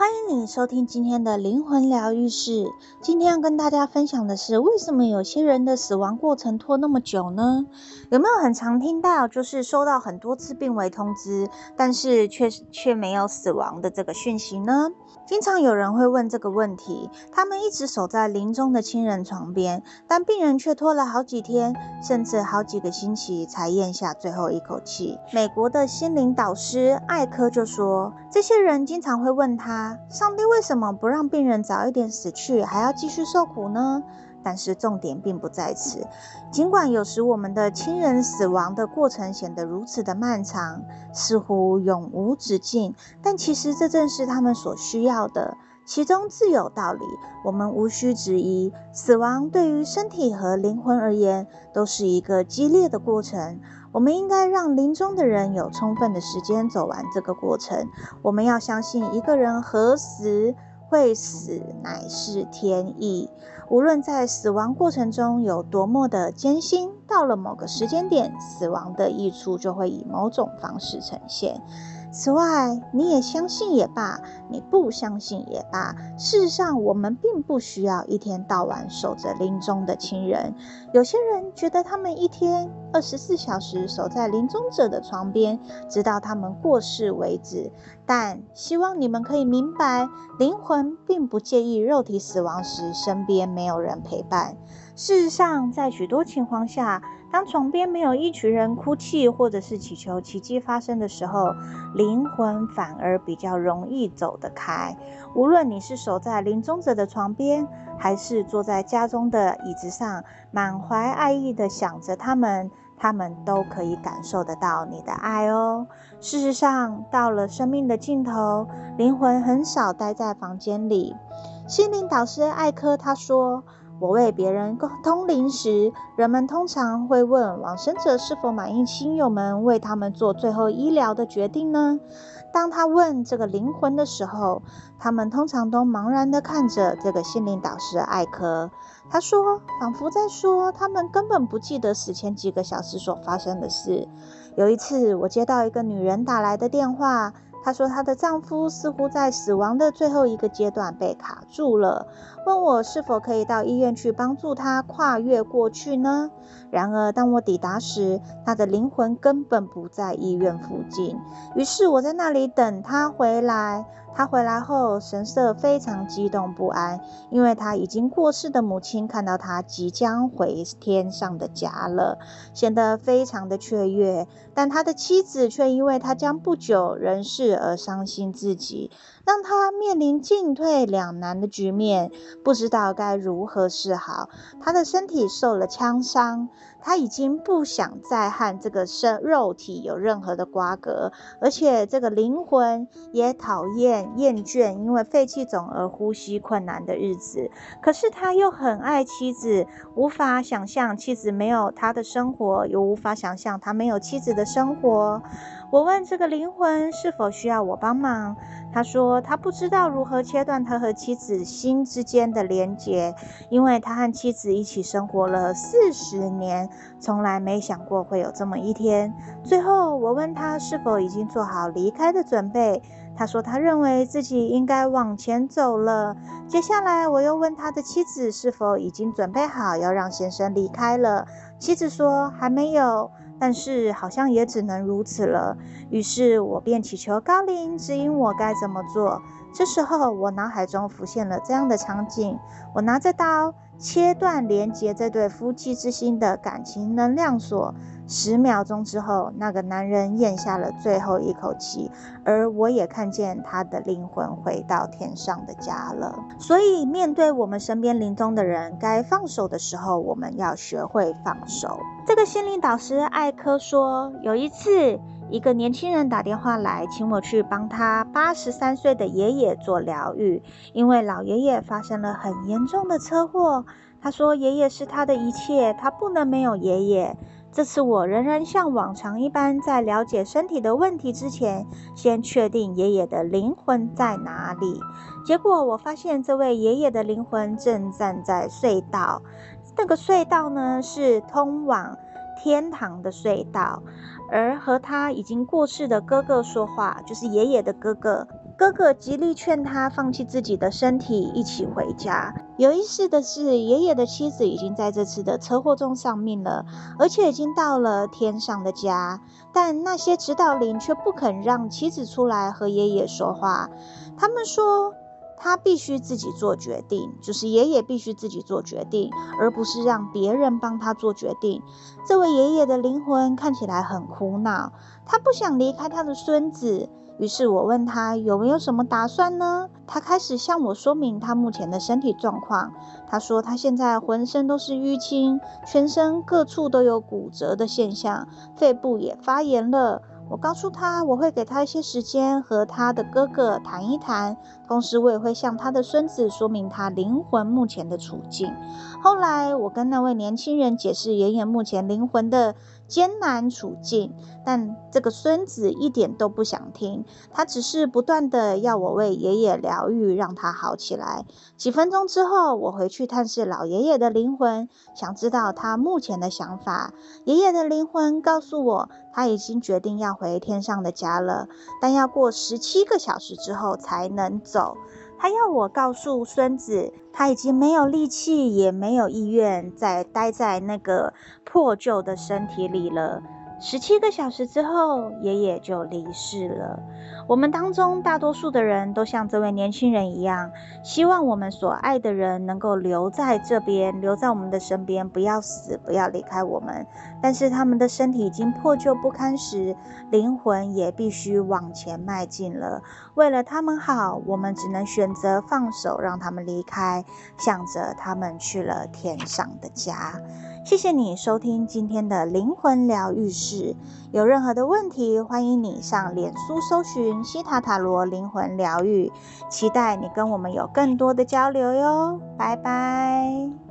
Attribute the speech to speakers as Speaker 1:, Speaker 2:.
Speaker 1: 欢迎你收听今天的灵魂疗愈室。今天要跟大家分享的是，为什么有些人的死亡过程拖那么久呢？有没有很常听到，就是收到很多次病危通知，但是却却没有死亡的这个讯息呢？经常有人会问这个问题，他们一直守在临终的亲人床边，但病人却拖了好几天，甚至好几个星期才咽下最后一口气。美国的心灵导师艾科就说，这些人经常会问他。上帝为什么不让病人早一点死去，还要继续受苦呢？但是重点并不在此。尽管有时我们的亲人死亡的过程显得如此的漫长，似乎永无止境，但其实这正是他们所需要的。其中自有道理，我们无需质疑。死亡对于身体和灵魂而言，都是一个激烈的过程。我们应该让临终的人有充分的时间走完这个过程。我们要相信，一个人何时会死，乃是天意。无论在死亡过程中有多么的艰辛，到了某个时间点，死亡的益处就会以某种方式呈现。此外，你也相信也罢，你不相信也罢。事实上，我们并不需要一天到晚守着临终的亲人。有些人觉得他们一天二十四小时守在临终者的床边，直到他们过世为止。但希望你们可以明白，灵魂并不介意肉体死亡时身边没有人陪伴。事实上，在许多情况下，当床边没有一群人哭泣，或者是祈求奇迹发生的时候，灵魂反而比较容易走得开。无论你是守在临终者的床边，还是坐在家中的椅子上，满怀爱意地想着他们，他们都可以感受得到你的爱哦。事实上，到了生命的尽头，灵魂很少待在房间里。心灵导师艾科他说。我为别人通灵时，人们通常会问往生者是否满意亲友们为他们做最后医疗的决定呢？当他问这个灵魂的时候，他们通常都茫然地看着这个心灵导师艾科。他说，仿佛在说，他们根本不记得死前几个小时所发生的事。有一次，我接到一个女人打来的电话。她说，她的丈夫似乎在死亡的最后一个阶段被卡住了，问我是否可以到医院去帮助他跨越过去呢？然而，当我抵达时，他的灵魂根本不在医院附近。于是，我在那里等他回来。他回来后，神色非常激动不安，因为他已经过世的母亲看到他即将回天上的家了，显得非常的雀跃。但他的妻子却因为他将不久人世而伤心至极，让他面临进退两难的局面，不知道该如何是好。他的身体受了枪伤。他已经不想再和这个身肉体有任何的瓜葛，而且这个灵魂也讨厌厌倦因为肺气肿而呼吸困难的日子。可是他又很爱妻子，无法想象妻子没有他的生活，又无法想象他没有妻子的生活。我问这个灵魂是否需要我帮忙，他说他不知道如何切断他和妻子心之间的连结，因为他和妻子一起生活了四十年，从来没想过会有这么一天。最后我问他是否已经做好离开的准备，他说他认为自己应该往前走了。接下来我又问他的妻子是否已经准备好要让先生离开了，妻子说还没有。但是好像也只能如此了。于是我便祈求高灵指引我该怎么做。这时候我脑海中浮现了这样的场景：我拿着刀切断连接这对夫妻之心的感情能量锁。十秒钟之后，那个男人咽下了最后一口气，而我也看见他的灵魂回到天上的家了。所以，面对我们身边临终的人，该放手的时候，我们要学会放手。这个心灵导师艾科说，有一次，一个年轻人打电话来，请我去帮他八十三岁的爷爷做疗愈，因为老爷爷发生了很严重的车祸。他说，爷爷是他的一切，他不能没有爷爷。这次我仍然像往常一般，在了解身体的问题之前，先确定爷爷的灵魂在哪里。结果我发现，这位爷爷的灵魂正站在隧道，那个隧道呢，是通往天堂的隧道，而和他已经过世的哥哥说话，就是爷爷的哥哥。哥哥极力劝他放弃自己的身体，一起回家。有意思的是，爷爷的妻子已经在这次的车祸中丧命了，而且已经到了天上的家。但那些指导灵却不肯让妻子出来和爷爷说话。他们说，他必须自己做决定，就是爷爷必须自己做决定，而不是让别人帮他做决定。这位爷爷的灵魂看起来很苦恼，他不想离开他的孙子。于是我问他有没有什么打算呢？他开始向我说明他目前的身体状况。他说他现在浑身都是淤青，全身各处都有骨折的现象，肺部也发炎了。我告诉他，我会给他一些时间和他的哥哥谈一谈，同时我也会向他的孙子说明他灵魂目前的处境。后来，我跟那位年轻人解释爷爷目前灵魂的艰难处境，但这个孙子一点都不想听，他只是不断地要我为爷爷疗愈，让他好起来。几分钟之后，我回去探视老爷爷的灵魂，想知道他目前的想法。爷爷的灵魂告诉我，他已经决定要回天上的家了，但要过十七个小时之后才能走。他要我告诉孙子，他已经没有力气，也没有意愿再待在那个破旧的身体里了。十七个小时之后，爷爷就离世了。我们当中大多数的人都像这位年轻人一样，希望我们所爱的人能够留在这边，留在我们的身边，不要死，不要离开我们。但是他们的身体已经破旧不堪时，灵魂也必须往前迈进了。为了他们好，我们只能选择放手，让他们离开，向着他们去了天上的家。谢谢你收听今天的灵魂疗愈室。有任何的问题，欢迎你上脸书搜寻西塔塔罗灵魂疗愈，期待你跟我们有更多的交流哟。拜拜。